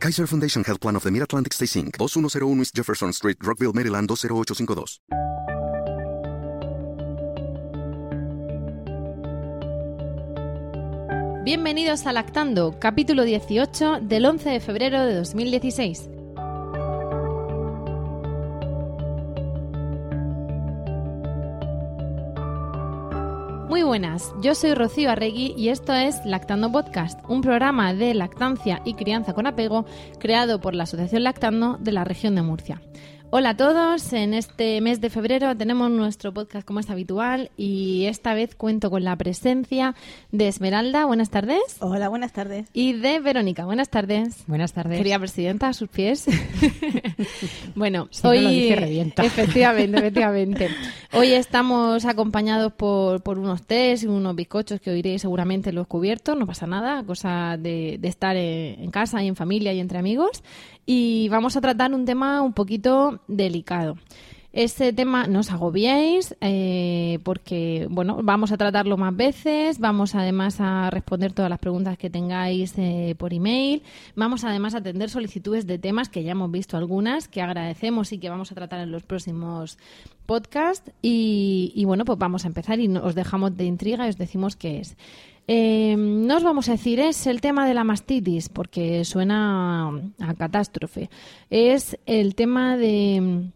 Kaiser Foundation Health Plan of the Mid-Atlantic Stay Inc., 2101 East Jefferson Street, Rockville, Maryland 20852. Bienvenidos a Lactando, capítulo 18 del 11 de febrero de 2016. Muy buenas, yo soy Rocío Arregui y esto es Lactando Podcast, un programa de lactancia y crianza con apego creado por la Asociación Lactando de la región de Murcia. Hola a todos, en este mes de febrero tenemos nuestro podcast como es habitual y esta vez cuento con la presencia de Esmeralda, buenas tardes. Hola, buenas tardes. Y de Verónica, buenas tardes. Buenas tardes. Querida presidenta, a sus pies. bueno, Si no hoy... lo dice, revienta. Efectivamente, efectivamente. Hoy estamos acompañados por, por unos tés y unos bizcochos que oiréis seguramente en los cubiertos, no pasa nada, cosa de, de estar en, en casa y en familia y entre amigos. Y vamos a tratar un tema un poquito delicado. Este tema no os agobiéis eh, porque bueno vamos a tratarlo más veces, vamos además a responder todas las preguntas que tengáis eh, por email, vamos además a atender solicitudes de temas que ya hemos visto algunas que agradecemos y que vamos a tratar en los próximos podcasts y, bueno pues vamos a empezar y os dejamos de intriga y os decimos qué es. Eh, no os vamos a decir es el tema de la mastitis porque suena a catástrofe. Es el tema de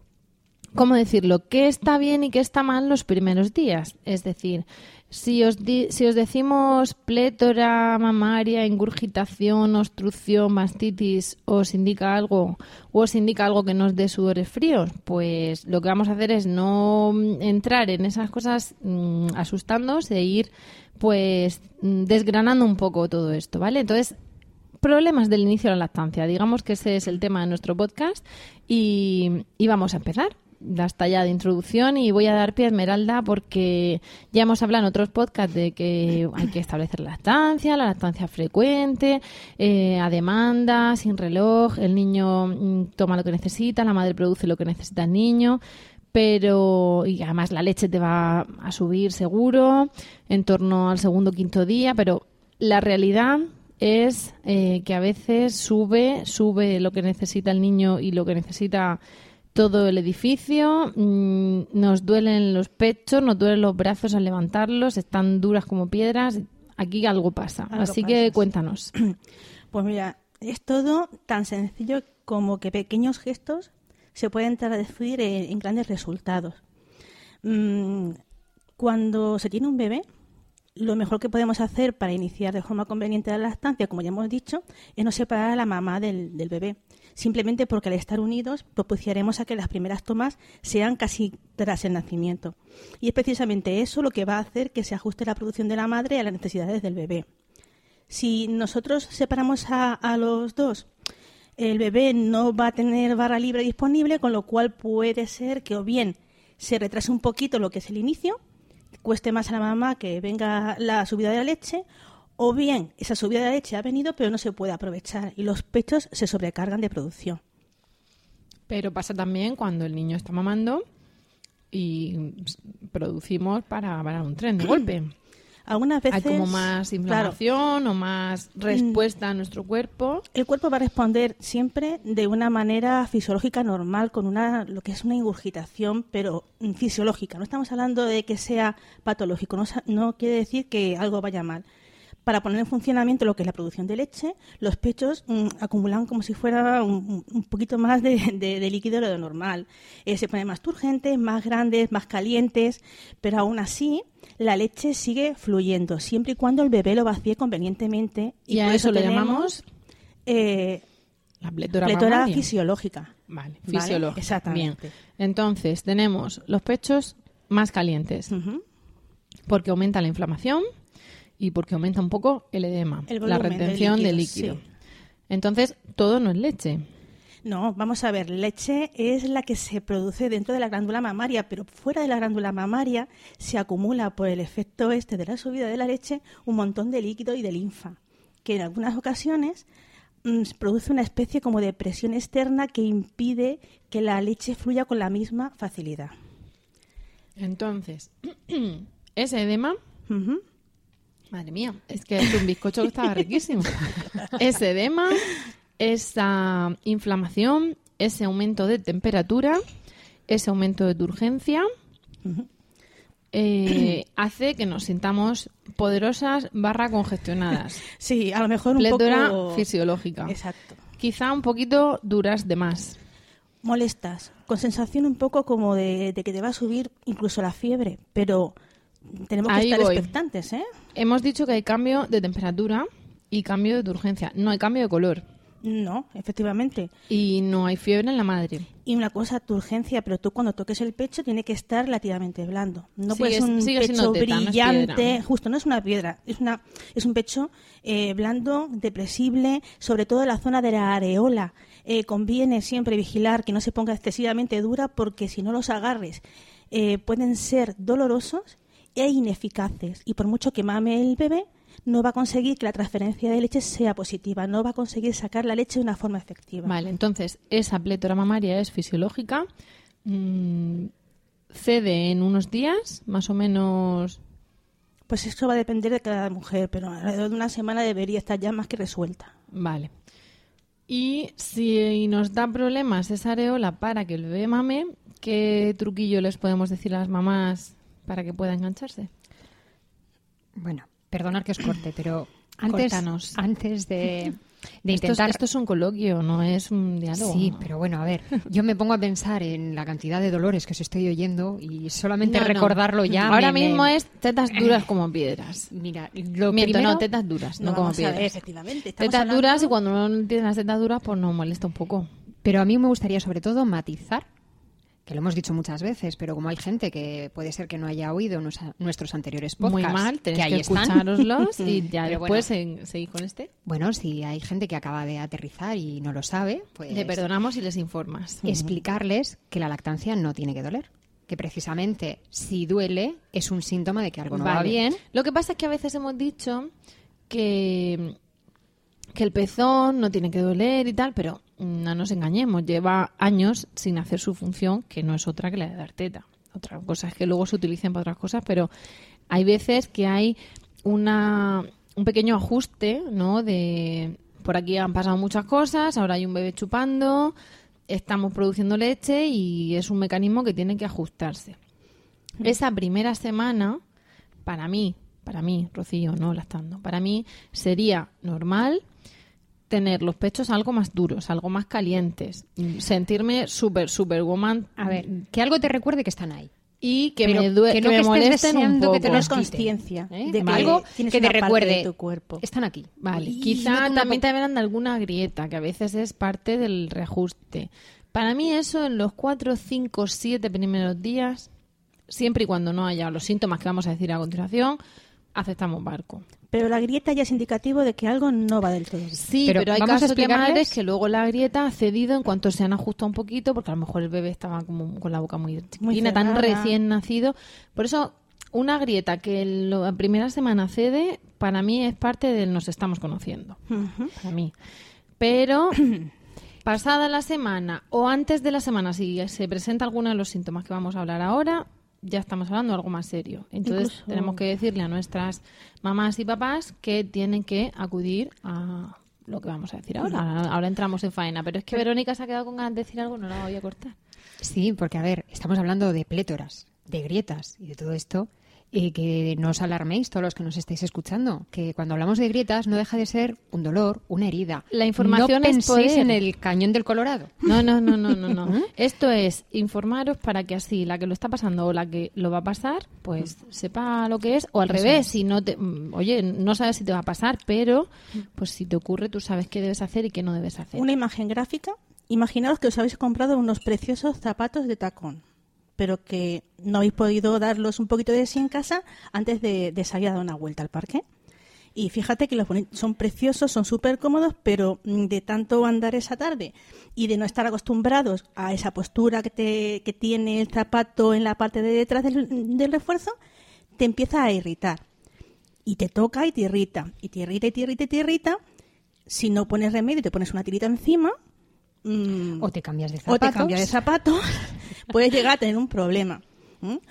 ¿cómo decirlo? ¿Qué está bien y qué está mal los primeros días? Es decir, si os, di- si os decimos plétora mamaria, ingurgitación, obstrucción, mastitis, os indica algo o os indica algo que nos dé sudores fríos, pues lo que vamos a hacer es no entrar en esas cosas mm, asustándoos e ir pues mm, desgranando un poco todo esto, ¿vale? Entonces, problemas del inicio de la lactancia. Digamos que ese es el tema de nuestro podcast y, y vamos a empezar. Hasta ya de introducción y voy a dar pie a Esmeralda porque ya hemos hablado en otros podcasts de que hay que establecer la lactancia, la lactancia frecuente, eh, a demanda, sin reloj, el niño mm, toma lo que necesita, la madre produce lo que necesita el niño, pero y además la leche te va a subir seguro en torno al segundo o quinto día, pero la realidad es eh, que a veces sube, sube lo que necesita el niño y lo que necesita todo el edificio, mm, nos duelen los pechos, nos duelen los brazos al levantarlos, están duras como piedras, aquí algo pasa. Algo Así pasa, que cuéntanos. Pues mira, es todo tan sencillo como que pequeños gestos se pueden traducir en, en grandes resultados. Mm, cuando se tiene un bebé, lo mejor que podemos hacer para iniciar de forma conveniente la lactancia, como ya hemos dicho, es no separar a la mamá del, bebé. Simplemente porque al estar unidos propiciaremos a que las primeras tomas sean casi tras el nacimiento. Y es precisamente eso lo que va a hacer que se ajuste la producción de la madre a las necesidades del bebé. Si nosotros separamos a los dos, el bebé no va a tener barra libre disponible, con lo cual puede ser que o bien se retrase un poquito lo que es el inicio, cueste más a la mamá que venga la subida de la leche, o bien esa subida de la leche ha venido pero no se puede aprovechar y los pechos se sobrecargan de producción. Pero pasa también cuando el niño está mamando y producimos para, para un tren de golpe. Algunas veces Hay como más claro, inflamación o más respuesta a nuestro cuerpo. El cuerpo va a responder siempre de una manera fisiológica normal, con una lo que es una ingurgitación, pero mm, fisiológica. No estamos hablando de que sea patológico, no, no quiere decir que algo vaya mal. Para poner en funcionamiento lo que es la producción de leche, los pechos mm, acumulan como si fuera un, un poquito más de, de- de líquido de lo normal. Eh, se ponen más turgentes, más grandes, más calientes, pero aún así la leche sigue fluyendo, siempre y cuando el bebé lo vacíe convenientemente. Y a por eso le llamamos eh, la pletora fisiológica. Vale, Vale, fisiológica. exactamente. Bien. Entonces, tenemos los pechos más calientes porque aumenta la inflamación y porque aumenta un poco el edema, El la de retención de líquido. sí. Entonces, todo no es leche. No, vamos a ver, leche es la que se produce dentro de la glándula mamaria, pero fuera de la glándula mamaria se acumula por el efecto este de la subida de la leche un montón de líquido y de linfa, que en algunas ocasiones mm, produce una especie como de presión externa que impide que la leche fluya con la misma facilidad. Entonces, ese edema Madre mía, es que es un bizcocho que estaba riquísimo. Ese edema, esa inflamación, ese aumento de temperatura, ese aumento de urgencia, eh, hace que nos sintamos poderosas barra congestionadas. Sí, a lo mejor un Plétora poco... fisiológica. Exacto. Quizá un poquito duras de más. Molestas, con sensación un poco como de, de que te va a subir incluso la fiebre, pero tenemos que Ahí estar voy. expectantes, ¿eh? Hemos dicho que hay cambio de temperatura y cambio de urgencia. No hay cambio de color. No, efectivamente. Y no hay fiebre en la madre. Y una cosa, tu urgencia, pero tú cuando toques el pecho tiene que estar relativamente blando. No Sigue- puedes un pecho teta, brillante, justo, no es una piedra, es una es un pecho eh, blando, depresible, sobre todo en la zona de la areola. Eh, conviene siempre vigilar que no se ponga excesivamente dura porque si no los agarres eh, pueden ser dolorosos e ineficaces y por mucho que mame el bebé no va a conseguir que la transferencia de leche sea positiva, no va a conseguir sacar la leche de una forma efectiva. Vale, entonces esa plétora mamaria es fisiológica. mm, cede en unos días, más o menos. Pues eso va a depender de cada mujer, pero alrededor de una semana debería estar ya más que resuelta. Vale. Y si nos da problemas esa areola para que el bebé mame, ¿qué truquillo les podemos decir a las mamás para que pueda engancharse? Bueno, perdonar que os corte, pero antes, Córtanos. antes de, de Esto es, intentar... esto es un coloquio, no es un diálogo. Sí, pero bueno, a ver, yo me pongo a pensar en la cantidad de dolores que os estoy oyendo y solamente No, no. recordarlo ya. Ahora me- me- mismo es tetas duras como piedras. Mira, lo Miento, primero... no, tetas duras, no, como ver, piedras. efectivamente. Tetas hablando- duras y cuando uno no tiene las tetas duras, pues nos molesta un poco. Pero a mí me gustaría sobre todo matizar, que lo hemos dicho muchas veces, pero como hay gente que puede ser que no haya oído nos- nuestros anteriores podcasts, Muy mal, que tenéis que, están. escuchároslos y ya Pero después bueno. seguir con este. Bueno, si hay gente que acaba de aterrizar y no lo sabe, pues Le perdonamos y les informas. explicarles que la lactancia no tiene que doler. Que precisamente si duele es un síntoma de que algo no va bien. Lo que pasa es que a veces hemos dicho que, que el pezón no tiene que doler y tal, pero no nos engañemos, lleva años sin hacer su función, que no es otra que la de dar teta. Otra cosa es que luego se utilicen para otras cosas, pero hay veces que hay una, un pequeño ajuste, ¿no? De por aquí han pasado muchas cosas, ahora hay un bebé chupando, estamos produciendo leche y es un mecanismo que tiene que ajustarse. Esa primera semana, para mí, para mí, Rocío, no lactando, para mí sería normal tener los pechos algo más duros, algo más calientes, mm, sentirme súper, súper woman A ver, que algo te recuerde que están ahí. y que Pero me, due- que no me que estés molesten un poco. que te Tener los quiten, conciencia ¿eh? de que algo que te recuerde de tu cuerpo. Están aquí. Vale, quizá no también te verán de alguna grieta, que a veces es parte del reajuste. Para mí eso en los 4, 5, 7 primeros días, siempre y cuando no haya los síntomas que vamos a decir a continuación, aceptamos barco. Pero la grieta ya es indicativo de que algo no va del todo. bien. Sí, Pero pero, hay vamos a casos de madres que luego la grieta ha cedido en cuanto se han ajustado un poquito, porque a lo mejor el bebé estaba como con la boca muy chiquitina, tan recién nacido. Por eso, una grieta que la primera semana cede, para mí es parte del nos estamos conociendo. Para mí. Pero, pasada la semana o antes de la semana, si se presenta alguno de los síntomas que vamos a hablar ahora, ya estamos hablando de algo más serio. Entonces, Incluso- tenemos que decirle a nuestras mamás y papás que tienen que acudir a lo que vamos a decir ahora. Ahora entramos en faena. Pero es que Verónica se ha quedado con ganas de decir algo, no la voy a cortar. Sí, porque a ver, estamos hablando de plétoras, de grietas y de todo esto. Y que no os alarméis todos los que nos estáis escuchando, que cuando hablamos de grietas no deja de ser un dolor, una herida. La información no es penséis poder. en el cañón del Colorado. No, no, no, no, no, no. Esto es informaros para que así la que lo está pasando o la que lo va a pasar, pues sepa lo que es. O al Eso revés, es. si no te, mm, oye, no sabes si te va a pasar, pero pues si te ocurre, tú sabes qué debes hacer y qué no debes hacer. Una imagen gráfica. Imaginaos que os habéis comprado unos preciosos zapatos de tacón, pero que no habéis podido darlos un poquito de sí en casa antes de, de salir a dar una vuelta al parque. Y fíjate que los son preciosos, son súper cómodos, pero mm, de tanto andar esa tarde y de no estar acostumbrados a esa postura que, te, que tiene el zapato en la parte de detrás del, del refuerzo, te empieza a irritar. Y te toca y te irrita. Y te irrita y te irrita y te irrita. Si no pones remedio y te pones una tirita encima, mm, O te cambias de o zapatos. te cambias de zapatos, puedes llegar a tener un problema.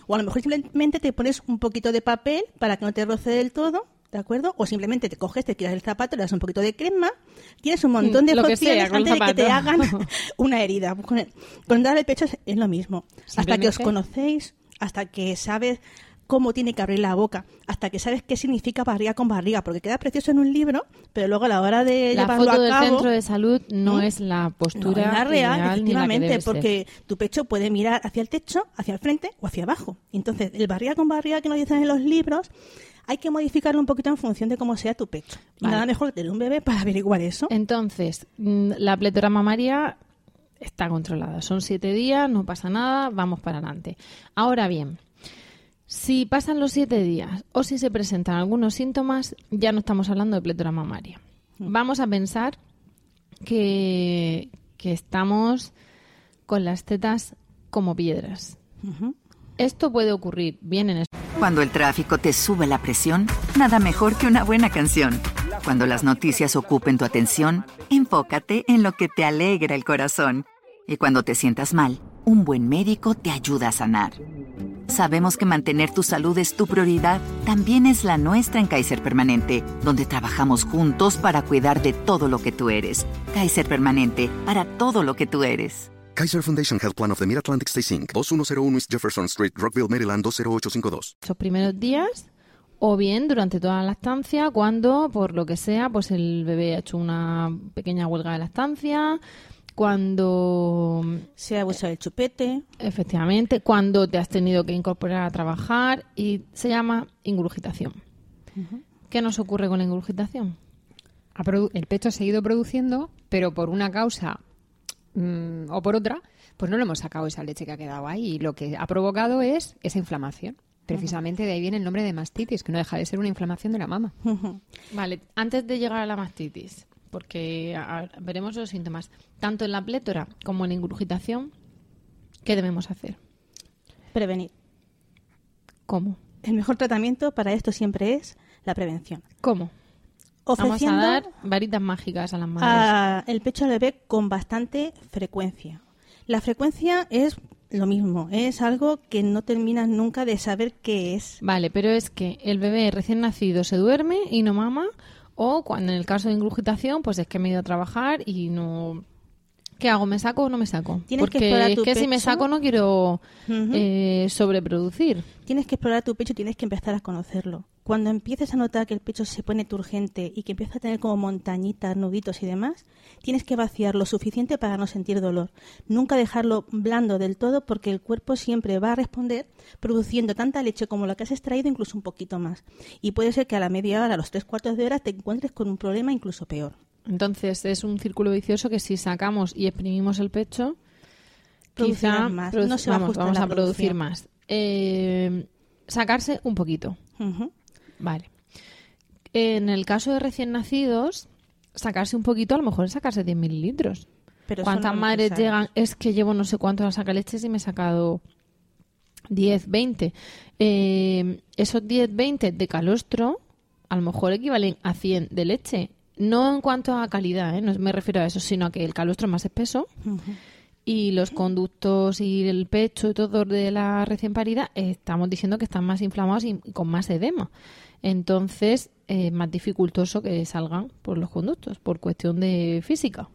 O a lo mejor simplemente te pones un poquito de papel para que no te roce del todo, ¿de acuerdo? O simplemente te coges, te tiras el zapato, le das un poquito de crema, tienes un montón de que opciones antes de que te hagan una herida. Con, el- con dar el pecho es, es lo mismo. Hasta que os conocéis, hasta que sabes cómo tiene que abrir la boca, hasta que sabes qué significa barriga con barriga, porque queda precioso en un libro, pero luego a la hora de La llevarlo foto a del cabo, centro de salud no es la no, postura es la real, ideal la efectivamente, ser. porque tu pecho puede mirar hacia el techo, hacia el frente o hacia abajo. Entonces, el barriga con barriga que nos dicen en los libros, hay que modificarlo un poquito en función de cómo sea tu pecho. Vale. Nada mejor que tener un bebé para averiguar eso. Entonces, mm, la pletora mamaria está controlada. Son siete días, no pasa nada, vamos para adelante. Ahora bien, si pasan los siete días o si se presentan algunos síntomas, ya no estamos hablando de pletora mamaria. Vamos a pensar que, que estamos con las tetas como piedras. Esto puede ocurrir bien en Cuando el tráfico te sube la presión, nada mejor que una buena canción. Cuando las noticias ocupen tu atención, enfócate en lo que te alegra el corazón. Y cuando te sientas mal, un buen médico te ayuda a sanar. Sabemos que mantener tu salud es tu prioridad, también es la nuestra en Kaiser Permanente, donde trabajamos juntos para cuidar de todo lo que tú eres. Kaiser Permanente, para todo lo que tú eres. Kaiser Foundation Health Plan of the Mid-Atlantic Stay Inc., 2101 East Jefferson Street, Rockville, Maryland, 20852. esos primeros días o bien durante toda la lactancia cuando por lo que sea pues el bebé ha hecho una pequeña huelga de lactancia cuando Se ha usado el chupete. efectivamente cuando te has tenido que incorporar a trabajar y se llama ingurgitación ¿qué nos ocurre con la ingurgitación? El pecho ha seguido produciendo, pero por una causa mm, o por otra, pues no le hemos sacado esa leche que ha quedado ahí. Y lo que ha provocado es esa inflamación. Precisamente de ahí viene el nombre de mastitis, que no deja de ser una inflamación de la mama. Vale, antes de llegar a la mastitis, porque a- a- veremos los síntomas, tanto en la plétora como en la ingurgitación, ¿qué debemos hacer? Prevenir. ¿Cómo? El mejor tratamiento para esto siempre es la prevención. ¿Cómo? Ofreciendo Vamos a dar varitas mágicas a las madres. a- el pecho al bebé con bastante frecuencia. La frecuencia es lo mismo, es algo que no terminas nunca de saber qué es. Vale, pero es que el bebé recién nacido se duerme y no mama, o cuando en el caso de ingurgitación, pues es que me he ido a trabajar y no... ¿Qué hago? ¿Me saco o no me saco? Tienes que Porque es que si me saco no quiero eh, sobreproducir. Tienes que explorar tu pecho, tienes que empezar a conocerlo. Cuando empieces a notar que el pecho se pone turgente y que empieza a tener como montañitas, nuditos y demás, tienes que vaciar lo suficiente para no sentir dolor. Nunca dejarlo blando del todo porque el cuerpo siempre va a responder produciendo tanta leche como la que has extraído, incluso un poquito más. Y puede ser que a la media hora, a los tres cuartos de hora, te encuentres con un problema incluso peor. Entonces es un círculo vicioso que si sacamos y exprimimos el pecho, quizá más, no se va a vamos, ajustar vamos a producir más. Eh, sacarse un poquito. Ujú. Vale. En el caso de recién nacidos, sacarse un poquito, a lo mejor es sacarse 10 mililitros. Pero ¿Cuántas madres llegan? Es que llevo no sé cuántos sacaleches y me he sacado 10, 20. Eh, esos 10, 20 de calostro, a lo mejor equivalen a 100 de leche. No en cuanto a calidad, ¿eh? no me refiero a eso, sino a que el calostro es más espeso y los conductos y el pecho y todo de la recién parida eh, estamos diciendo que están más inflamados y con más edema. Entonces es más dificultoso que salgan por los conductos por cuestión de física.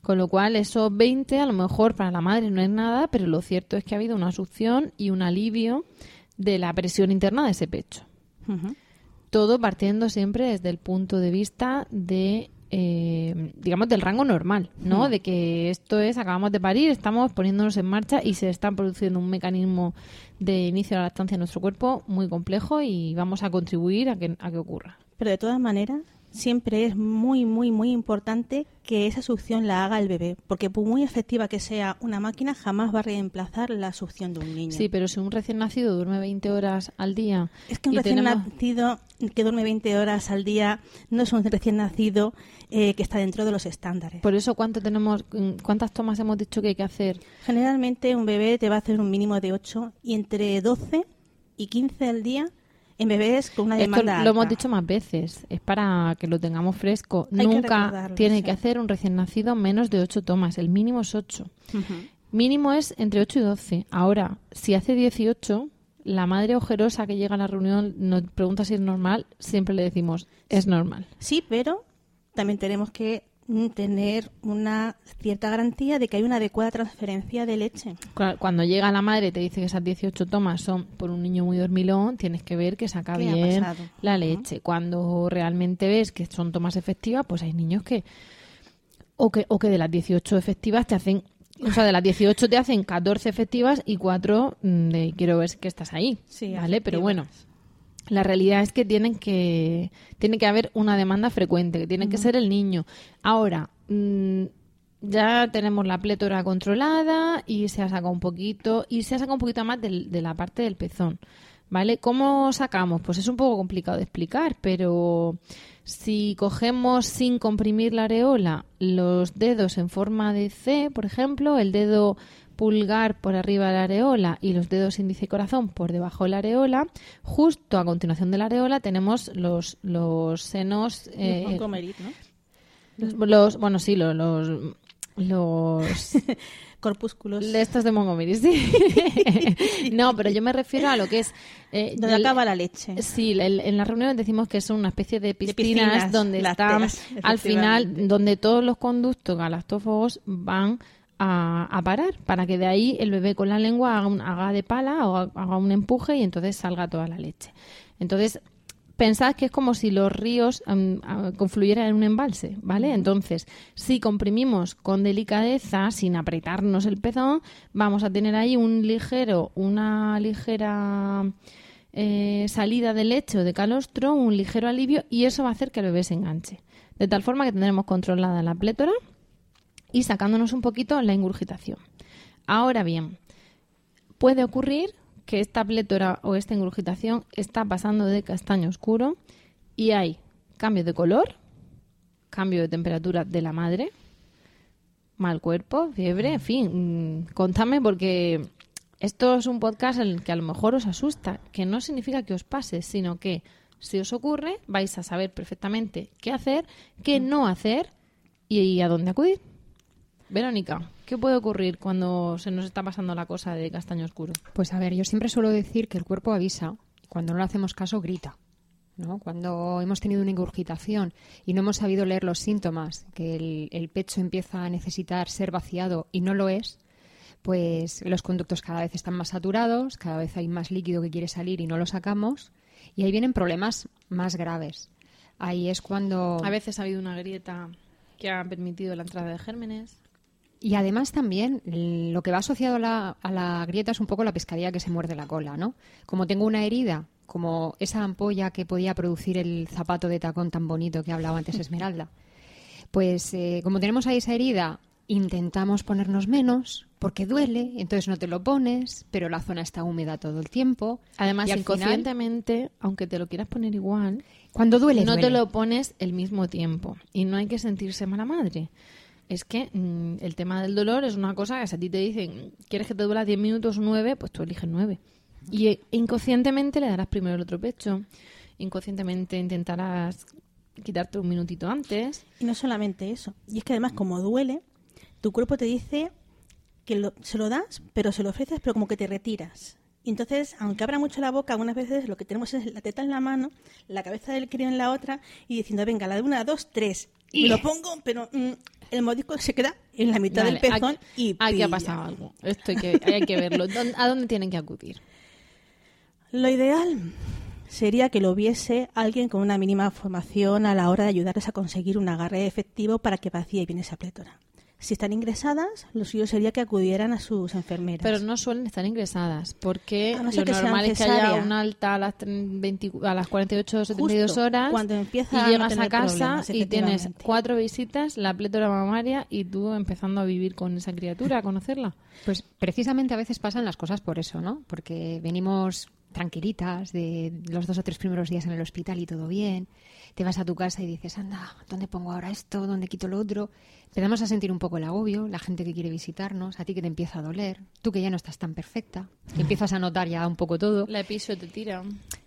Con lo cual, esos 20 a lo mejor para la madre no es nada, pero lo cierto es que ha habido una succión y un alivio de la presión interna de ese pecho. Todo partiendo siempre desde el punto de vista de, eh, digamos, del rango normal, ¿no? De que esto es, acabamos de parir, estamos poniéndonos en marcha y se está produciendo un mecanismo de inicio de la lactancia en nuestro cuerpo muy complejo y vamos a contribuir a que, a que ocurra. Pero de todas maneras, siempre es muy, muy, muy importante que esa succión la haga el bebé, porque por muy efectiva que sea una máquina, jamás va a reemplazar la succión de un niño. Sí, pero si un recién nacido duerme 20 horas al día... Es que un recién tenemos- nacido que duerme 20 horas al día no es un recién nacido eh, que está dentro de los estándares. Por eso, ¿cuánto tenemos, mm, ¿cuántas tomas hemos dicho que hay que hacer? Generalmente un bebé te va a hacer un mínimo de 8 y entre 12 y 15 al día en bebés con una Esto demanda lo hemos dicho más veces. Es para que lo tengamos fresco. Hay Nunca tiene sí. que hacer un recién nacido menos de 8 tomas. El mínimo es 8. Ujú. Mínimo es entre 8 y 12. Ahora, si hace 18, la madre ojerosa que llega a la reunión nos pregunta si es normal, siempre le decimos, es normal. Sí, pero también tenemos que tener una cierta garantía de que hay una adecuada transferencia de leche. Cu- Cuando llega la madre y te dice que esas 18 tomas son por un niño muy dormilón, tienes que ver que saca ¿Qué ha bien la leche. Cuando realmente ves que son tomas efectivas, pues hay niños que o que o que de las 18 efectivas te hacen o sea, de las 18 te hacen 14 efectivas y 4 mm, de quiero ver que estás ahí. Sí, ¿Vale? Pero bueno, la realidad es que tienen que tiene que haber una demanda frecuente, que tiene que ser el niño. Ahora, mm, ya tenemos la plétora controlada y se ha sacado un poquito y se ha sacado un poquito más del- de la parte del pezón. ¿Vale? ¿Cómo sacamos? Pues es un poco complicado de explicar, pero si cogemos sin comprimir la areola los dedos en forma de C, por ejemplo, el dedo pulgar por arriba de la areola y los dedos índice y corazón por debajo de la areola, justo a continuación de la areola tenemos los, los senos... eh, Los ¿no? los, los- bueno, sí, los, los, los Corpúsculos. de estos de Montgomery, sí. no, pero yo me refiero a lo que es... eh, Donde el- acaba la leche. Sí, el- en las reuniones decimos que son una especie de piscinas, piscinas donde están, al final, donde todos los conductos galactófagos van a, a parar, para que de ahí el bebé con la lengua haga, un- haga de pala o ha- haga un empuje y entonces salga toda la leche. Entonces, pensad que es como si los ríos a- confluyeran en un embalse, ¿vale? Entonces, si comprimimos con delicadeza, sin apretarnos el pezón, vamos a tener ahí un ligero, una ligera eh, salida de leche o de calostro, un ligero alivio, y eso va a hacer que el bebé se enganche. De tal forma que tendremos controlada la plétora y sacándonos un poquito la ingurgitación. Ahora bien, puede ocurrir que esta plétora o esta ingurgitación está pasando de castaño oscuro y hay cambio de color, cambio de temperatura de la madre, mal cuerpo, fiebre, en fin, mm, contame porque esto es un podcast en el que a lo mejor os asusta, que no significa que os pase, sino que si os ocurre vais a saber perfectamente qué hacer, qué no hacer y a dónde acudir. Verónica, ¿qué puede ocurrir cuando se nos está pasando la cosa de castaño oscuro? Pues a ver, yo siempre suelo decir que el cuerpo avisa, cuando no le hacemos caso grita. ¿no? Cuando hemos tenido una ingurgitación y no hemos sabido leer los síntomas, que el, el pecho empieza a necesitar ser vaciado y no lo es, pues los conductos cada vez están más saturados, cada vez hay más líquido que quiere salir y no lo sacamos, y ahí vienen problemas más graves. Ahí es cuando... A veces ha habido una grieta que ha permitido la entrada de gérmenes. Y además también l- lo que va asociado a la, a la grieta es un poco la pescadilla que se muerde la cola, ¿no? Como tengo una herida, como esa ampolla que podía producir el zapato de tacón tan bonito que hablaba antes Esmeralda, pues eh, como tenemos ahí esa herida, intentamos ponernos menos porque duele, entonces no te lo pones, pero la zona está húmeda todo el tiempo. Además, final, inconscientemente, aunque te lo quieras poner igual, cuando duele, no te lo pones el mismo tiempo. Y no hay que sentirse mala madre. Es que mm, el tema del dolor es una cosa que si a ti te dicen, ¿quieres que te duela 10 minutos o 9? Pues tú eliges 9. Y eh, inconscientemente le darás primero el otro pecho. Inconscientemente intentarás quitarte un minutito antes. Y no solamente eso. Y es que además, como duele, tu cuerpo te dice que lo- se lo das, pero se lo ofreces, pero como que te retiras. Y entonces, aunque abra mucho la boca, algunas veces lo que tenemos es la teta en la mano, la cabeza del crío en la otra, y diciendo, venga, la de una, dos, tres. Y me lo pongo, pero mm, el mordisco se queda en la mitad del pezón aquí, y aquí ha pasado algo. Esto hay que, hay que verlo. ¿Dónde- ¿A dónde tienen que acudir? Lo ideal sería que lo viese alguien con una mínima formación a la hora de ayudarles a conseguir un agarre efectivo para que vacíe bien esa plétora. Si están ingresadas, lo suyo sería que acudieran a sus enfermeras. Pero no suelen estar ingresadas, porque A no ser lo normal es que haya cesárea. un alta a las, 20 a las 48 o 72 Justo horas cuando empieza y no llegas a casa y tienes cuatro visitas, la plétora mamaria y tú empezando a vivir con esa criatura, a conocerla. Pues precisamente a veces pasan las cosas por eso, ¿no? Porque venimos tranquilitas de los dos o tres primeros días en el hospital y todo bien. Te vas a tu casa y dices, anda, ¿dónde pongo ahora esto? ¿Dónde quito lo otro? Empezamos a sentir un poco el agobio, la gente que quiere visitarnos, a ti que te empieza a doler, tú que ya no estás tan perfecta, que empiezas a notar ya un poco todo. La episodio te tira.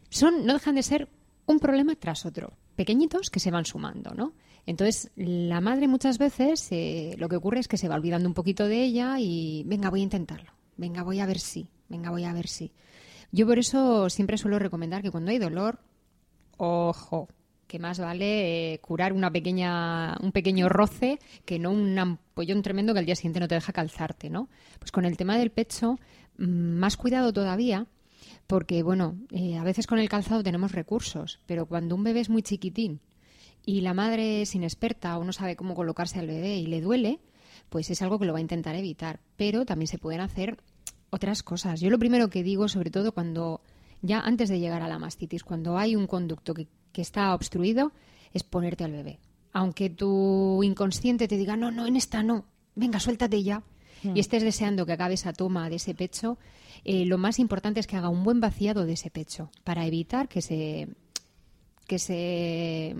Son, no dejan de ser un problema tras otro, pequeñitos que se van sumando, ¿no? Entonces, la madre muchas veces eh, lo que ocurre es que se va olvidando un poquito de ella y, venga, voy a intentarlo, venga, voy a ver si, venga, voy a ver si. Yo por eso siempre suelo recomendar que cuando hay dolor, ojo, que más vale eh, curar una pequeña, un pequeño roce que no un ampollón tremendo que al día siguiente no te deja calzarte, ¿no? Pues con el tema del pecho, mm, más cuidado todavía, porque, bueno, eh, a veces con el calzado tenemos recursos, pero cuando un bebé es muy chiquitín y la madre es inexperta o no sabe cómo colocarse al bebé y le duele, pues es algo que lo va a intentar evitar. Pero también se pueden hacer otras cosas. Yo lo primero que digo, sobre todo cuando ya antes de llegar a la mastitis, cuando hay un conducto que, que está obstruido, es ponerte al bebé. Aunque tu inconsciente te diga, no, no, en esta no, venga, suéltate ya. Y estés deseando que acabe esa toma de ese pecho, eh, lo más importante es que haga un buen vaciado de ese pecho para evitar que se que se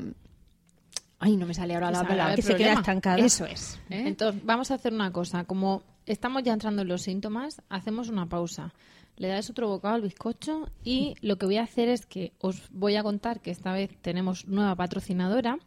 ay no me sale ahora la palabra que se queda problema. estancada. eso es ¿eh? Entonces, vamos a hacer una cosa. Como estamos ya entrando en los síntomas, hacemos una pausa. Le dais otro bocado al bizcocho y lo que voy a hacer es que os voy a contar que esta vez tenemos nueva patrocinadora,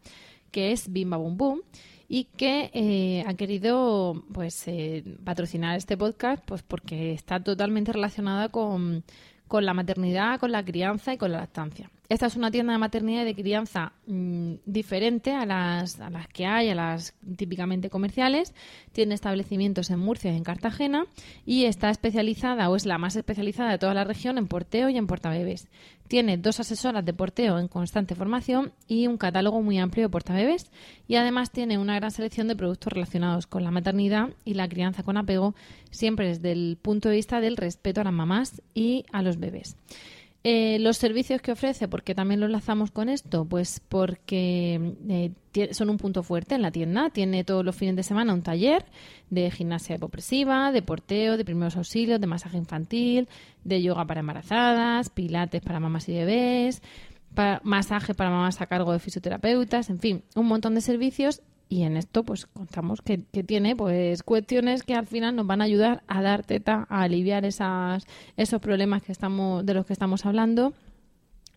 que es Bimba Boom Boom, y que eh, ha querido pues eh, patrocinar este podcast pues porque está totalmente relacionada con, con la maternidad, con la crianza y con la lactancia. Esta es una tienda de maternidad y de crianza mm, diferente a las, que hay, a las típicamente comerciales. Tiene establecimientos en Murcia y en Cartagena y está especializada o es la más especializada de toda la región en porteo y en portabebés. Tiene dos asesoras de porteo en constante formación y un catálogo muy amplio de portabebés y además tiene una gran selección de productos relacionados con la maternidad y la crianza con apego, siempre desde el punto de vista del respeto a las mamás y a los bebés. Eh, los servicios que ofrece, porque también lo enlazamos con esto, pues porque eh, son un punto fuerte en la tienda. Tiene todos los fines de semana un taller de gimnasia hipopresiva, de porteo, de primeros auxilios, de masaje infantil, de yoga para embarazadas, pilates para mamás y bebés, masaje para mamás a cargo de fisioterapeutas, en fin, un montón de servicios. Y en esto, pues contamos que, que tiene pues cuestiones que al final nos van a ayudar a dar teta, a aliviar esas, esos problemas que estamos, de los que estamos hablando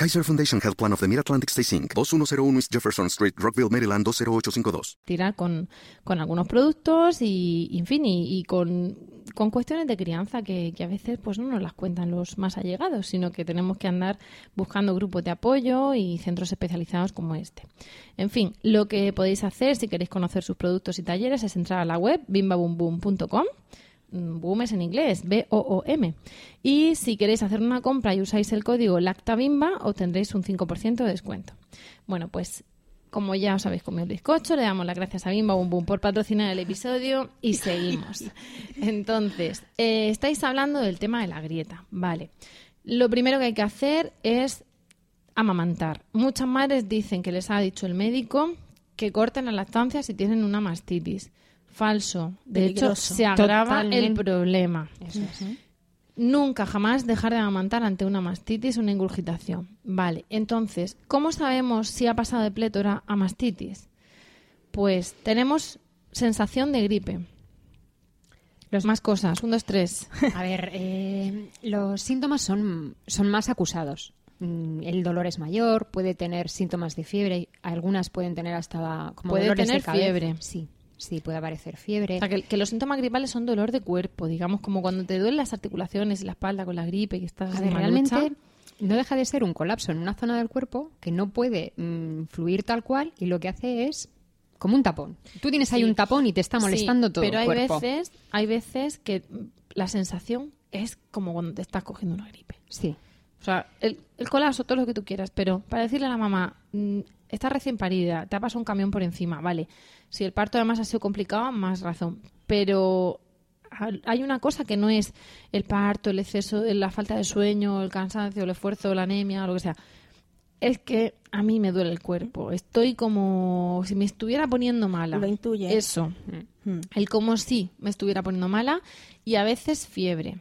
Kaiser Foundation Health Plan of the Mid-Atlantic Stay Inc., 2101 East Jefferson Street, Rockville, Maryland 20852. tirar con, con algunos productos y, en fin, y, y con, con cuestiones de crianza que, que a veces pues no nos las cuentan los más allegados, sino que tenemos que andar buscando grupos de apoyo y centros especializados como este. En fin, lo que podéis hacer si queréis conocer sus productos y talleres es entrar a la web bimbabumboom.com Mm, Boom es en inglés, B-O-O-M. Y si queréis hacer una compra y usáis el código LACTABIMBA, obtendréis un 5% de descuento. Bueno, pues como ya os habéis comido el bizcocho, le damos las gracias a Bimba Boom Boom por patrocinar el episodio y seguimos. Entonces, eh, estáis hablando del tema de la grieta. Vale. Lo primero que hay que hacer es amamantar. Muchas madres dicen que les ha dicho el médico que corten la lactancia si tienen una mastitis. Falso. De hecho, se agrava el problema. Eso es. Nunca jamás dejar de amamantar ante una mastitis o una ingurgitación. Vale, entonces, ¿cómo sabemos si ha pasado de plétora a mastitis? Pues tenemos sensación de gripe. Los más cosas, un, dos, tres. A ver, eh, los síntomas son, son más acusados. Mm, El dolor es mayor, puede tener síntomas de fiebre, algunas pueden tener hasta como Puede dolores de tener cabeza. fiebre. Sí, sí, puede aparecer fiebre. O sea, que, que los síntomas gripales son dolor de cuerpo, digamos, como cuando te duelen las articulaciones y la espalda con la gripe, que estás A ver, realmente no deja de ser un colapso en una zona del cuerpo que no puede mm, fluir tal cual y lo que hace es como un tapón. Tú tienes ahí Sí. un tapón y te está molestando Sí, todo pero el hay veces, hay veces que la sensación es como cuando te estás cogiendo una gripe. Sí. O sea, el, el colapso, todo lo que tú quieras, pero para decirle a la mamá, mm, estás recién parida, te ha pasado un camión por encima, vale. Si el parto además ha sido complicado, más razón. Pero hay- una cosa que no es el parto, el exceso, la falta de sueño, el cansancio, el esfuerzo, la anemia, lo que sea. Es que a mí me duele el cuerpo. Estoy como si me estuviera poniendo mala. Lo intuye. Eso. Mm. El como si me estuviera poniendo mala y a veces fiebre.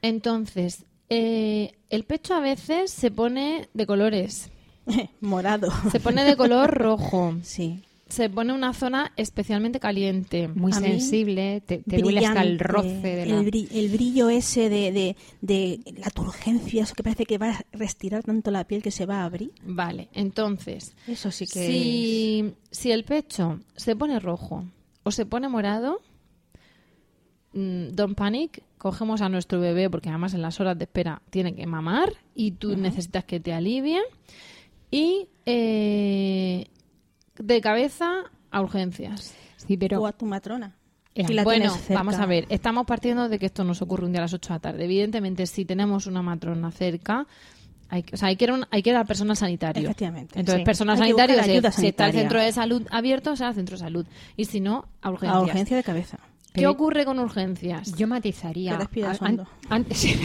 Entonces, eh, el pecho a veces se pone de colores. Morado. Se pone de color rojo. Sí. Se pone una zona especialmente caliente. Muy A sensible, te, te duele hasta el roce de la... el, bri- el brillo ese de, de, de la turgencia, eso que parece que va a restirar tanto la piel que se va a abrir. Vale, entonces, Eso sí que si, si el pecho se pone rojo o se pone morado, mm, don't panic, cogemos a nuestro bebé porque además en las horas de espera tiene que mamar y tú necesitas que te alivie y eh, de cabeza a urgencias. Sí, pero o a tu matrona. Eh, si la bueno, vamos a ver, estamos partiendo de que esto nos ocurre un día a las 8 de la tarde. Evidentemente, si tenemos una matrona cerca, hay, que- o sea, hay que ir hay que ir al personal sanitario. Efectivamente, Entonces, sí. personal Hay sanitario, si, está el centro de salud abierto, será el centro de salud. Y si no, a urgencias. A urgencia de cabeza. ¿Qué ocurre con urgencias? Yo matizaría. Antes,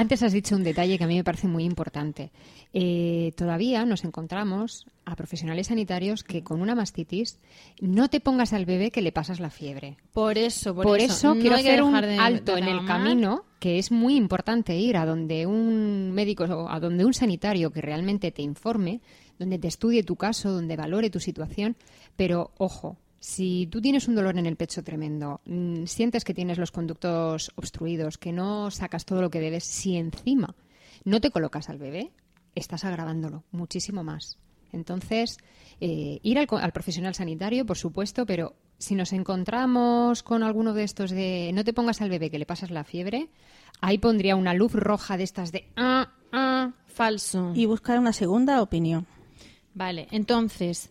antes has dicho un detalle que a mí me parece muy importante. Eh, todavía nos encontramos a profesionales sanitarios que con una mastitis no te pongas al bebé que le pasas la fiebre. Por eso, por, Por, eso, no quiero hay que hacer un de- alto de en el camino, que es muy importante ir a donde un médico o a donde un sanitario que realmente te informe, donde te estudie tu caso, donde valore tu situación, pero ojo, si tú tienes un dolor en el pecho tremendo, mm, sientes que tienes los conductos obstruidos, que no sacas todo lo que debes, si encima no te colocas al bebé, estás agravándolo muchísimo más. Entonces, eh, ir al, co- al profesional sanitario, por supuesto, pero si nos encontramos con alguno de estos de no te pongas al bebé que le pasas la fiebre, ahí pondría una luz roja de estas de ah, ah, Falso. Y buscar una segunda opinión. Vale, entonces,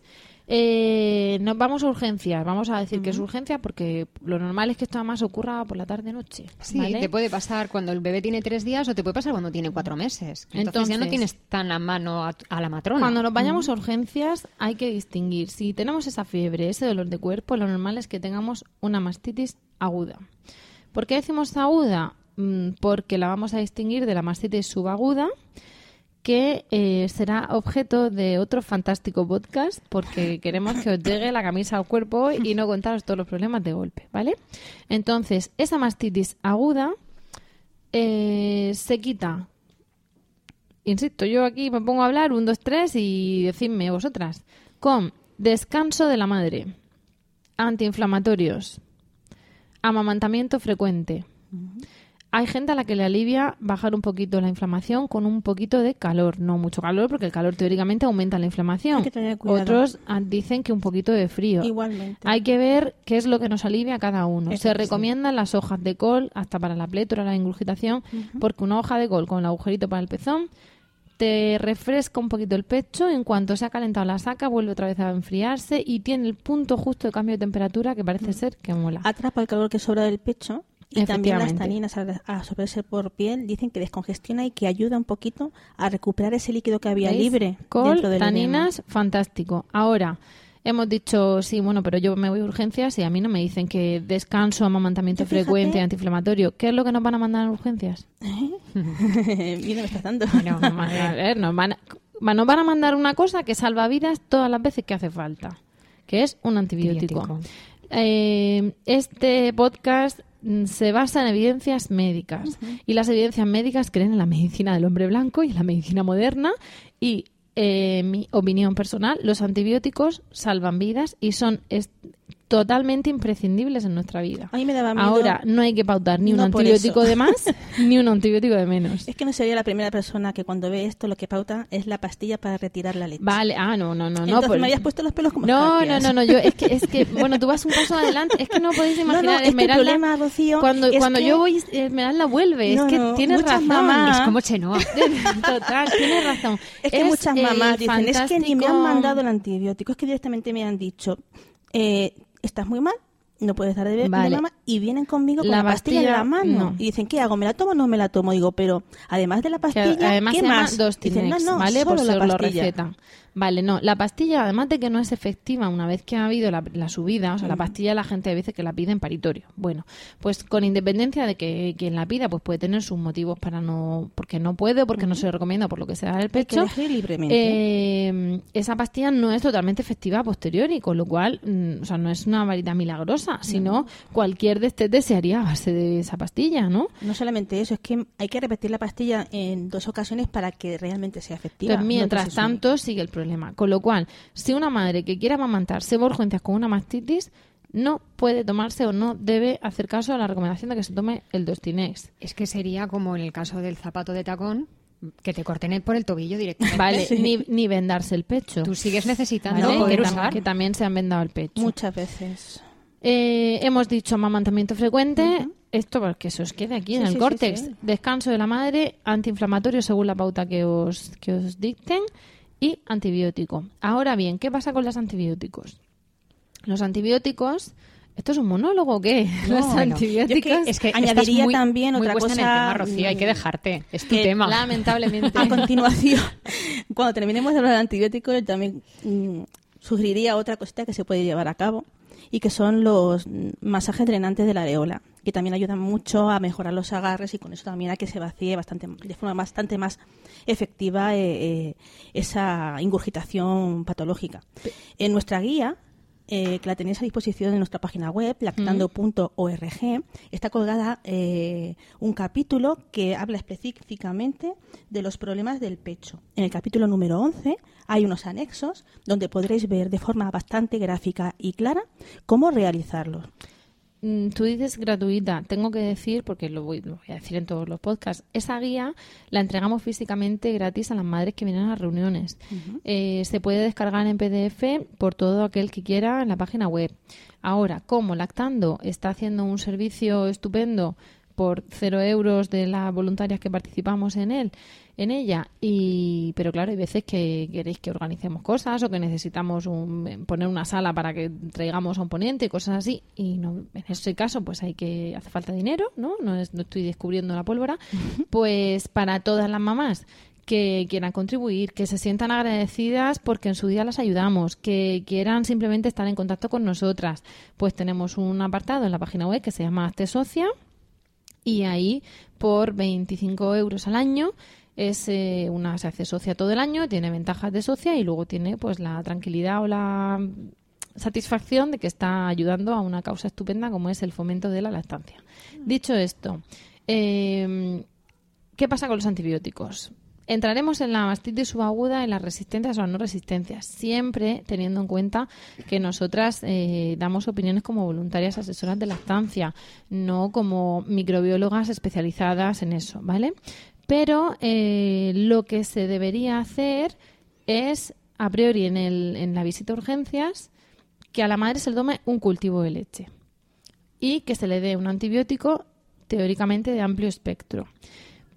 eh, nos vamos a urgencias. Vamos a decir que es urgencia porque lo normal es que esto además ocurra por la tarde-noche. Sí, ¿vale? te puede pasar cuando el bebé tiene tres días o te puede pasar cuando tiene cuatro meses. Entonces, ya no tienes tan a mano a, a la matrona. Cuando nos vayamos a urgencias hay que distinguir. Si tenemos esa fiebre, ese dolor de cuerpo, lo normal es que tengamos una mastitis aguda. ¿Por qué decimos aguda? Mm, Porque la vamos a distinguir de la mastitis subaguda, que eh, será objeto de otro fantástico podcast, porque queremos que os llegue la camisa al cuerpo y no contaros todos los problemas de golpe, ¿vale? Entonces, esa mastitis aguda eh, se quita insisto, yo aquí me pongo a hablar, un, dos, tres, y decidme vosotras. Con descanso de la madre, antiinflamatorios, amamantamiento frecuente. Hay gente a la que le alivia bajar un poquito la inflamación con un poquito de calor. No mucho calor, porque el calor teóricamente aumenta la inflamación. Hay que tener cuidado. Otros ah, dicen que un poquito de frío. Igualmente. Hay que ver qué es lo que nos alivia a cada uno. Eso Se sí. recomiendan las hojas de col hasta para la plétora, la ingurgitación, porque una hoja de col con el agujerito para el pezón te refresca un poquito el pecho, en cuanto se ha calentado la saca vuelve otra vez a enfriarse y tiene el punto justo de cambio de temperatura que parece ser que mola. Atrapa el calor que sobra del pecho y también las taninas al a absorberse por piel dicen que descongestiona y que ayuda un poquito a recuperar ese líquido que había ¿Veis? libre Col, dentro del taninas, fantástico. Ahora, hemos dicho, sí, bueno, pero yo me voy a urgencias y a mí no me dicen que descanso, amamantamiento frecuente, antiinflamatorio. ¿Qué es lo que nos van a mandar a urgencias? edema. Mira, me estás dando. Bueno, a ver, nos van, a, nos van a mandar una cosa que salva vidas todas las veces que hace falta, que es un antibiótico. Antibiótico. Eh, este podcast mm, se basa en evidencias médicas. Y las evidencias médicas creen en la medicina del hombre blanco y en la medicina moderna. Y, eh, mi opinión personal, los antibióticos salvan vidas y son totalmente imprescindibles en nuestra vida. A mí me daba miedo. Ahora, no hay que pautar ni un No antibiótico de más ni un antibiótico de menos. Es que no sería la primera persona que cuando ve esto lo que pauta es la pastilla para retirar la leche. Vale, ah, no, no, no, no. Entonces pues- me habías puesto los pelos como No, no, escarpias. no, no, yo es que, es que, bueno, tú vas un paso adelante, es que no podéis No, imaginar, no, el Esmeralda, problema, Rocío, cuando, es cuando que- yo voy, Esmeralda vuelve, No, es que no, tienes razón. mamás- Es como Chenoa. Total, tienes razón. Es que muchas el mamás dicen, es que ni me han mandado el antibiótico, es que directamente me han dicho, eh, estás muy mal, no puedes dar de, be- de Vale. mamá, y vienen conmigo con La la, pastilla, en pastilla, la mano. no. Y dicen, ¿qué hago? ¿Me la tomo o no me la tomo? Digo, pero además de la que pastilla, además ¿qué se llama más? Dostinex, Dicen, no, no, ¿vale? Por solo si la lo pastilla. recetan. Vale, no, la pastilla, además de que no es efectiva una vez que ha habido la, la subida, o sea, la pastilla la gente a veces que la pide en paritorio. Bueno, pues con independencia de que quien la pida, pues puede tener sus motivos para no, porque no puede, o porque no se recomienda, por lo que sea que pecho. libremente. Eh, esa pastilla no es totalmente efectiva a posteriori, con lo cual, mm, o sea, no es una varita milagrosa, sino cualquier destete se haría a base de esa pastilla, ¿no? No solamente eso, es que hay que repetir la pastilla en dos ocasiones para que realmente sea efectiva. Entonces, mientras tanto, sigue el problema. Con lo cual, si una madre que quiera amamantar se ve urgencias con una mastitis, no puede tomarse o no debe hacer caso a la recomendación de que se tome el Dostinex. Es que sería como en el caso del zapato de tacón, que te corten el- por el tobillo directamente. Vale, ni, ni vendarse el pecho. Tú sigues necesitando ¿vale? poder que, tam- usar. que también se han vendado el pecho. Muchas veces. Eh, hemos dicho amamantamiento frecuente. Esto para que se os quede aquí en el sí, sí, córtex. sí. Descanso de la madre, antiinflamatorio según la pauta que os, que os dicten y antibiótico. Ahora bien, ¿qué pasa con los antibióticos? Los antibióticos... ¿Esto es un monólogo o qué? los bueno, antibióticos... Es que Añadiría estás muy, también muy otra puesta en el cosa, tema, Rocío, hay que mm, dejarte. Es tu que tema. Lamentablemente. A continuación, cuando terminemos de hablar de antibióticos, yo también mm, sugeriría otra cosita que se puede llevar a cabo y que son los masajes drenantes de la areola, que también ayudan mucho a mejorar los agarres y con eso también a que se vacíe bastante, de forma bastante más efectiva eh, eh, esa ingurgitación patológica. En nuestra guía, eh, que la tenéis a disposición en nuestra página web, lactando.org, está colgada eh, un capítulo que habla específicamente de los problemas del pecho. En el capítulo número 11 hay unos anexos donde podréis ver de forma bastante gráfica y clara cómo realizarlos. Mm, Tú dices gratuita. Tengo que decir, porque lo voy, lo voy a decir en todos los podcasts, esa guía la entregamos físicamente gratis a las madres que vienen a las reuniones. Eh, se puede descargar en PDF por todo aquel que quiera en la página web. Ahora, como Lactando está haciendo un servicio estupendo por cero euros de las voluntarias que participamos en él, en ella, y pero claro, hay veces que queréis que organicemos cosas o que necesitamos un- poner una sala para que traigamos a un ponente y cosas así, y no, en ese caso pues hay que hace falta dinero, ¿no? No, es- no estoy descubriendo la pólvora, pues para todas las mamás que quieran contribuir, que se sientan agradecidas porque en su día las ayudamos, que quieran simplemente estar en contacto con nosotras, pues tenemos un apartado en la página web que se llama Hazte Socia y ahí por 25 euros al año es eh, una se hace socia todo el año, tiene ventajas de socia y luego tiene pues la tranquilidad o la satisfacción de que está ayudando a una causa estupenda como es el fomento de la lactancia. Dicho esto, eh, ¿qué pasa con los antibióticos? Entraremos en la mastitis subaguda, en las resistencias o no resistencias, siempre teniendo en cuenta que nosotras eh, damos opiniones como voluntarias asesoras de lactancia, no como microbiólogas especializadas en eso, ¿vale? Pero eh, lo que se debería hacer es, a priori, en, el, en la visita a urgencias, que a la madre se le tome un cultivo de leche y que se le dé un antibiótico teóricamente de amplio espectro.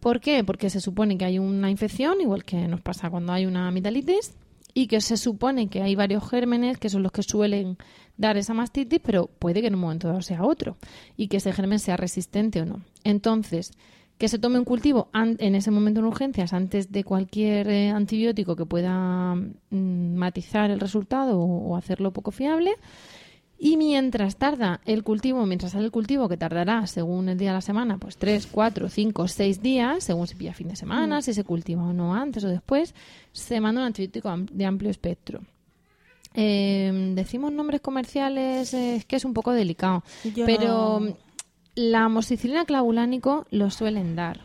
¿Por qué? Porque se supone que hay una infección, igual que nos pasa cuando hay una amigdalitis, y que se supone que hay varios gérmenes que son los que suelen dar esa mastitis, pero puede que en un momento dado sea otro, y que ese germen sea resistente o no. Entonces, que se tome un cultivo en ese momento en urgencias antes de cualquier eh, antibiótico que pueda mm, matizar el resultado o hacerlo poco fiable. Y mientras tarda el cultivo, mientras sale el cultivo, que tardará según el día de la semana, pues 3, 4, 5, 6 días, según si pilla fin de semana, si se cultiva o no antes o después, se manda un antibiótico de amplio espectro. Eh, decimos nombres comerciales, es que es un poco delicado, Yo pero no- La amoxicilina clavulánico lo suelen dar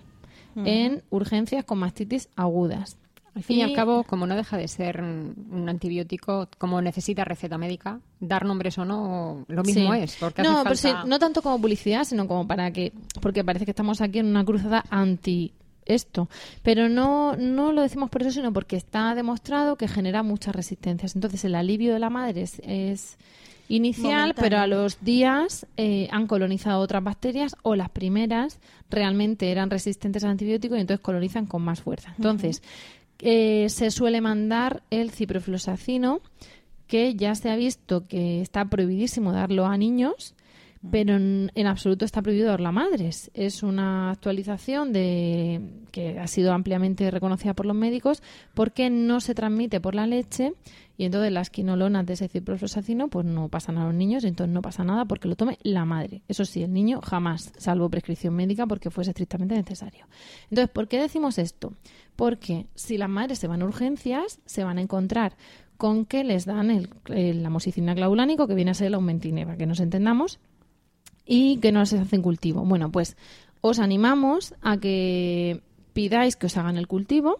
en urgencias con mastitis agudas. Al fin y, al cabo, como no deja de ser un antibiótico, como necesita receta médica, dar nombres o no, lo mismo Sí. es. Porque no, hace pero sí, falta... no tanto como publicidad, sino como para que, porque parece que estamos aquí en una cruzada anti esto, pero no, no lo decimos por eso, sino porque está demostrado que genera muchas resistencias. Entonces el alivio de la madre es, es inicial, Momentáneo. pero a los días eh, han colonizado otras bacterias o las primeras realmente eran resistentes al antibiótico y entonces colonizan con más fuerza. Entonces, eh, se suele mandar el ciprofloxacino, que ya se ha visto que está prohibidísimo darlo a niños, pero en, en absoluto está prohibido darlo a madres. Es una actualización de que ha sido ampliamente reconocida por los médicos porque no se transmite por la leche y entonces las quinolonas de ese ciprofloxacino pues no pasan a los niños y entonces no pasa nada porque lo tome la madre. Eso sí, el niño jamás, salvo prescripción médica porque fuese estrictamente necesario. Entonces, ¿por qué decimos esto? Porque si las madres se van a urgencias, se van a encontrar con que les dan el, el amoxicilina clavulánico, que viene a ser el aumentine, para que nos entendamos, y que no se hacen cultivo. Bueno, pues os animamos a que pidáis que os hagan el cultivo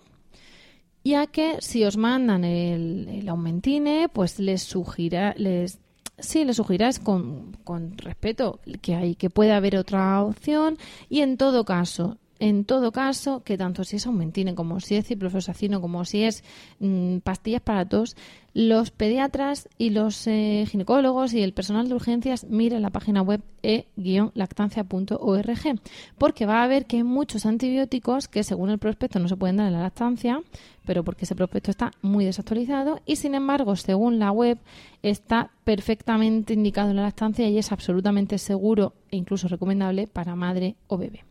y a que si os mandan el, el aumentine, pues les sugira, les sí, les sugiráis con, con respeto que hay que puede haber otra opción y en todo caso en todo caso, que tanto si es aumentine como si es ciprofloxacino, como si es mm, pastillas para tos, los pediatras y los eh, ginecólogos y el personal de urgencias miren la página web e-lactancia.org porque va a ver que hay muchos antibióticos que según el prospecto no se pueden dar en la lactancia, pero porque ese prospecto está muy desactualizado y sin embargo, según la web, está perfectamente indicado en la lactancia y es absolutamente seguro e incluso recomendable para madre o bebé.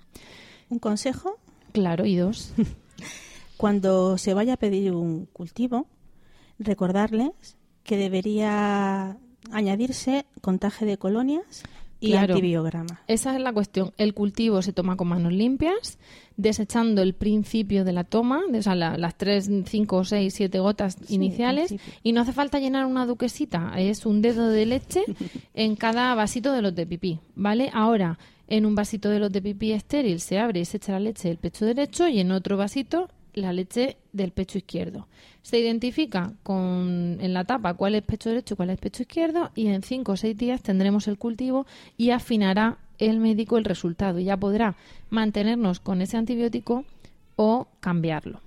Un consejo, Claro, y dos. cuando se vaya a pedir un cultivo, recordarles que debería añadirse contaje de colonias y Claro. antibiograma. Esa es la cuestión. El cultivo se toma con manos limpias, desechando el principio de la toma, de- o sea, la- las tres, cinco, seis, siete gotas Sí, iniciales, y no hace falta llenar una duquesita, es un dedo de leche en cada vasito de los de pipí, ¿vale? Ahora, en un vasito de los de pipí estéril se abre y se echa la leche del pecho derecho y en otro vasito la leche del pecho izquierdo. Se identifica con, en la tapa cuál es pecho derecho y cuál es pecho izquierdo y en cinco o seis días tendremos el cultivo y afinará el médico el resultado y ya podrá mantenernos con ese antibiótico o cambiarlo.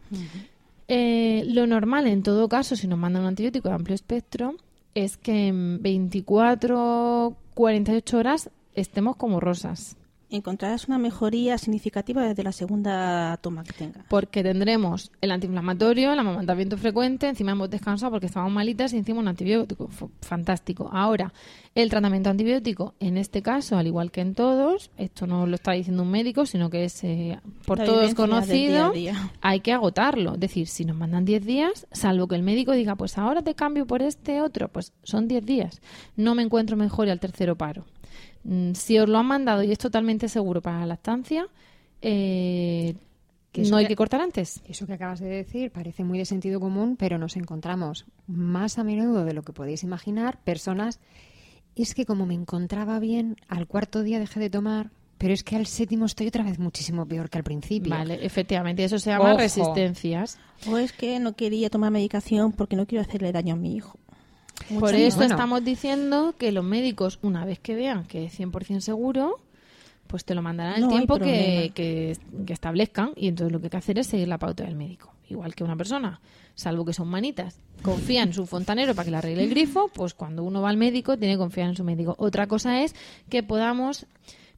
Eh, lo normal en todo caso, si nos mandan un antibiótico de amplio espectro, es que en 24, 48 horas estemos como rosas. Encontrarás una mejoría significativa desde la segunda toma que tengas. Porque tendremos el antiinflamatorio, el amamantamiento frecuente, encima hemos descansado porque estábamos malitas y encima un antibiótico. F- Fantástico. Ahora, el tratamiento antibiótico, en este caso, al igual que en todos, esto no lo está diciendo un médico, sino que es eh, por La todos conocido, día a día. hay que agotarlo. Es decir, si nos mandan 10 días, salvo que el médico diga, pues ahora te cambio por este otro, pues son 10 días. No me encuentro mejor y al tercero paro. Mm, Si os lo han mandado y es totalmente seguro para la lactancia, eh, Que no hay que- que cortar antes. Eso que acabas de decir parece muy de sentido común, pero nos encontramos más a menudo de lo que podéis imaginar personas. Es que como me encontraba bien, al cuarto día dejé de tomar, pero es que al séptimo estoy otra vez muchísimo peor que al principio. Vale, efectivamente, eso se llama Ojo. resistencias. O es que no quería tomar medicación porque no quiero hacerle daño a mi hijo. Por eso Bueno. estamos diciendo que los médicos, una vez que vean que es 100% seguro, pues te lo mandarán el No tiempo que, que, que establezcan y entonces lo que hay que hacer es seguir la pauta del médico. Igual que una persona, salvo que son manitas, confía en su fontanero para que le arregle el grifo, pues cuando uno va al médico tiene que confiar en su médico. Otra cosa es que podamos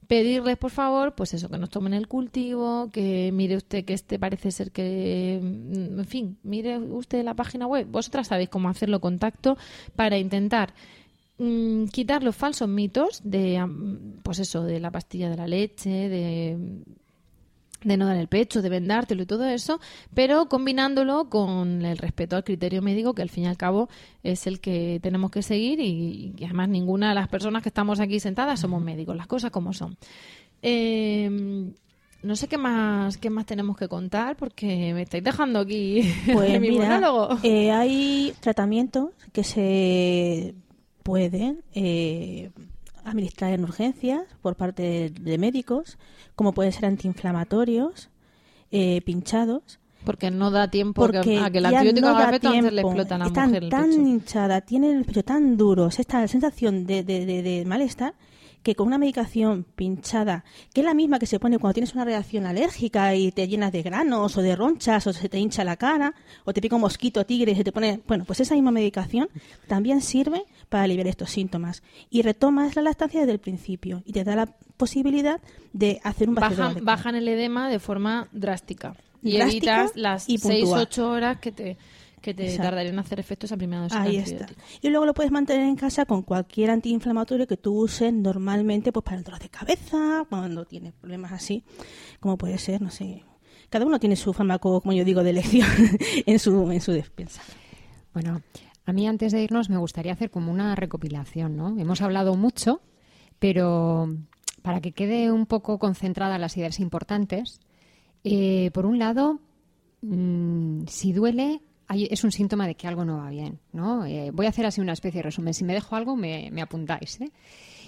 pedirles, por favor, pues eso, que nos tomen el cultivo, que mire usted que este parece ser que, mm, en fin, mire usted la página web. Vosotras sabéis cómo hacerlo contacto para intentar mm, quitar los falsos mitos de, pues eso, de la pastilla de la leche, de de no dar el pecho, de vendártelo y todo eso, pero combinándolo con el respeto al criterio médico, que al fin y al cabo es el que tenemos que seguir y, y además ninguna de las personas que estamos aquí sentadas somos médicos, las cosas como son. Eh, no sé qué más, qué más tenemos que contar porque me estáis dejando aquí Pues mi mira, monólogo. eh, hay tratamientos que se pueden eh, administrar en urgencias por parte de médicos, como pueden ser antiinflamatorios, eh, pinchados. Porque no da tiempo que- a que el antibiótico no haga efecto antes le explota a la Están mujer el tan pecho. hinchada, tienen el pecho tan duro, esta sensación de, de- de- de malestar, que con una medicación pinchada, que es la misma que se pone cuando tienes una reacción alérgica y te llenas de granos o de ronchas o se te hincha la cara o te pica un mosquito tigre y se te pone... Bueno, pues esa misma medicación también sirve para aliviar estos síntomas. Y retomas la lactancia desde el principio y te da la posibilidad de hacer un bajan, bajan el edema de forma drástica y Drástica evitas las y puntual. 6-8 horas que te, que te Exacto. tardarían en hacer efecto esa primera dosis Ahí está. Y luego lo puedes mantener en casa con cualquier antiinflamatorio que tú uses normalmente pues para el dolor de cabeza, cuando tienes problemas así, como puede ser, no sé. Cada uno tiene su fármaco, como yo digo, de elección en su, en su despensa. Bueno, a mí antes de irnos me gustaría hacer como una recopilación, ¿no? Hemos hablado mucho, pero para que quede un poco concentradas las ideas importantes, eh, por un lado, mm, si duele, es un síntoma de que algo no va bien, ¿no? Eh, voy a hacer así una especie de resumen. Si me dejo algo, me, apuntáis, ¿eh?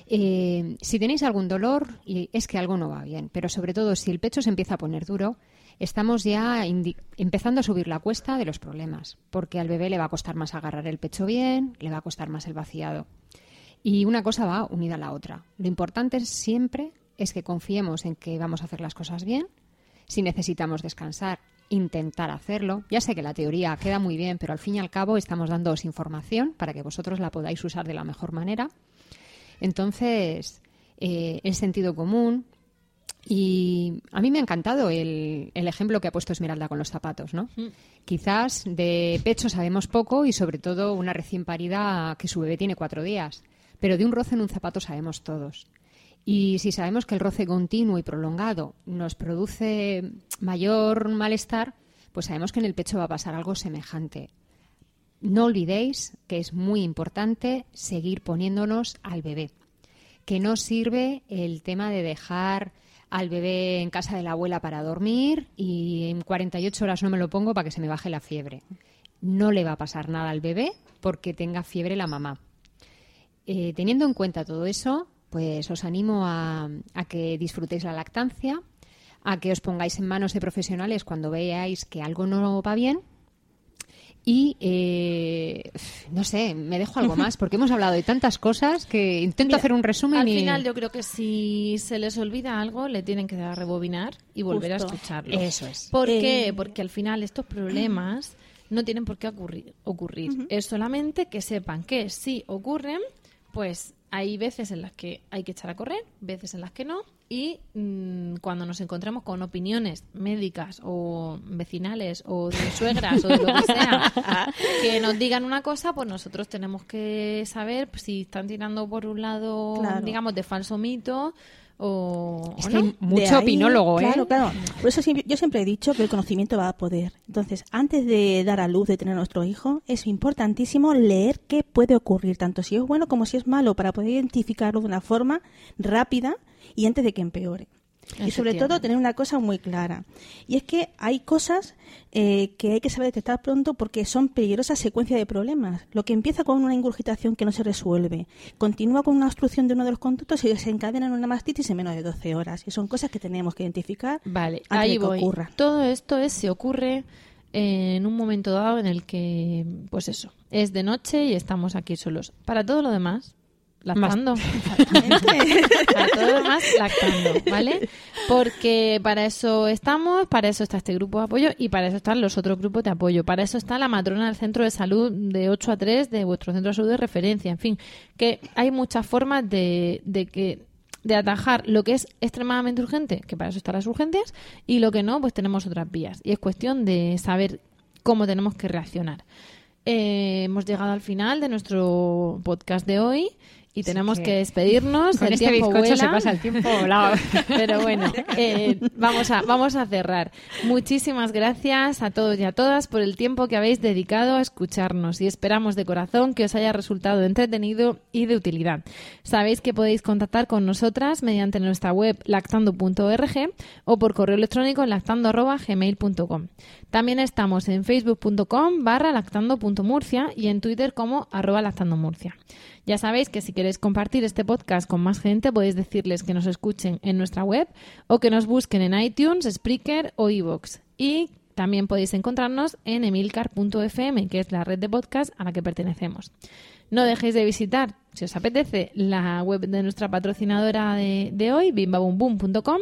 Eh, si tenéis algún dolor, es que algo no va bien, pero sobre todo si el pecho se empieza a poner duro, estamos ya empezando a subir la cuesta de los problemas, porque al bebé le va a costar más agarrar el pecho bien, le va a costar más el vaciado. Y una cosa va unida a la otra. Lo importante siempre es que confiemos en que vamos a hacer las cosas bien. Si necesitamos descansar, intentar hacerlo. Ya sé que la teoría queda muy bien, pero al fin y al cabo estamos dándoos información para que vosotros la podáis usar de la mejor manera. Entonces, eh, el sentido común. Y a mí me ha encantado el, el ejemplo que ha puesto Esmeralda con los zapatos, ¿no? Quizás de pecho sabemos poco y sobre todo una recién parida que su bebé tiene cuatro días, pero de un roce en un zapato sabemos todos. Y si sabemos que el roce continuo y prolongado nos produce mayor malestar, pues sabemos que en el pecho va a pasar algo semejante. No olvidéis que es muy importante seguir poniéndonos al bebé, que no sirve el tema de dejar al bebé en casa de la abuela para dormir y en 48 horas no me lo pongo para que se me baje la fiebre. No le va a pasar nada al bebé porque tenga fiebre la mamá. Eh, teniendo en cuenta todo eso, pues os animo a, a que disfrutéis la lactancia, a que os pongáis en manos de profesionales cuando veáis que algo no va bien. Y eh, no sé, me dejo algo más, porque hemos hablado de tantas cosas que intento Mira, hacer un resumen Al y. final yo creo que si se les olvida algo, le tienen que dar a rebobinar y volver Justo. a escucharlo. Eso es. ¿Por Eh, qué? Porque al final estos problemas no tienen por qué ocurrir. ocurrir. Es solamente que sepan que si ocurren, pues hay veces en las que hay que echar a correr, veces en las que no. Y mm, cuando nos encontramos con opiniones médicas o vecinales o de suegras o de lo que sea que nos digan una cosa, pues nosotros tenemos que saber si están tirando por un lado, Claro. digamos, de falso mito o, Es que no. mucho ahí- opinólogo, ¿eh? Claro, claro. Por eso siempre- yo siempre he dicho que el conocimiento va a poder. Entonces, antes de dar a luz, de tener a nuestro hijo, es importantísimo leer qué puede ocurrir, tanto si es bueno como si es malo, para poder identificarlo de una forma rápida y antes de que empeore. Y sobre todo tener una cosa muy clara. Y es que hay cosas eh, que hay que saber detectar pronto porque son peligrosas secuencias de problemas. Lo que empieza con una ingurgitación que no se resuelve, continúa con una obstrucción de uno de los conductos y desencadena en una mastitis en menos de 12 horas. Y son cosas que tenemos que identificar Vale, antes ahí de que voy. ocurra. Todo esto es si ocurre en un momento dado en el que, pues eso, es de noche y estamos aquí solos. Para todo lo demás, lactando. para todo lo demás, lactando, ¿vale? Porque para eso estamos, para eso está este grupo de apoyo y para eso están los otros grupos de apoyo. Para eso está la matrona del centro de salud de 8 a 3 de vuestro centro de salud de referencia. En fin, que hay muchas formas de, de que de atajar lo que es extremadamente urgente, que para eso están las urgencias, y lo que no, pues tenemos otras vías. Y es cuestión de saber cómo tenemos que reaccionar. Eh, hemos llegado al final de nuestro podcast de hoy y tenemos que que, despedirnos. Con el este tiempo bizcocho se vuela. pasa el tiempo volado. Pero bueno, eh, vamos, a, vamos a cerrar. Muchísimas gracias a todos y a todas por el tiempo que habéis dedicado a escucharnos y esperamos de corazón que os haya resultado entretenido y de utilidad. Sabéis que podéis contactar con nosotras mediante nuestra web lactando.org o por correo electrónico en lactando.gmail.com. También estamos en facebook.com barra lactando.murcia y en Twitter como arroba lactandomurcia. Ya sabéis que si queréis compartir este podcast con más gente, podéis decirles que nos escuchen en nuestra web o que nos busquen en iTunes, Spreaker o iVoox. Y también podéis encontrarnos en emilcar.fm, que es la red de podcast a la que pertenecemos. No dejéis de visitar, si os apetece, la web de nuestra patrocinadora de, de hoy, bimbaboomboom.com,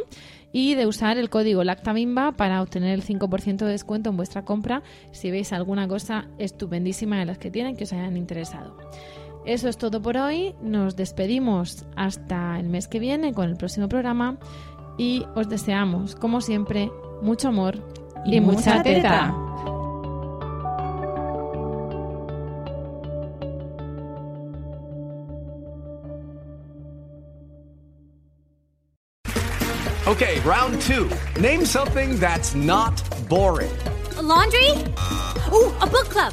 y de usar el código LACTABIMBA para obtener el 5% de descuento en vuestra compra si veis alguna cosa estupendísima de las que tienen que os hayan interesado. Eso es todo por hoy. Nos despedimos hasta el mes que viene con el próximo programa y os deseamos, como siempre, mucho amor y, mucha, teta. Okay, round two. Name something that's not boring. A laundry? Ooh, a book club.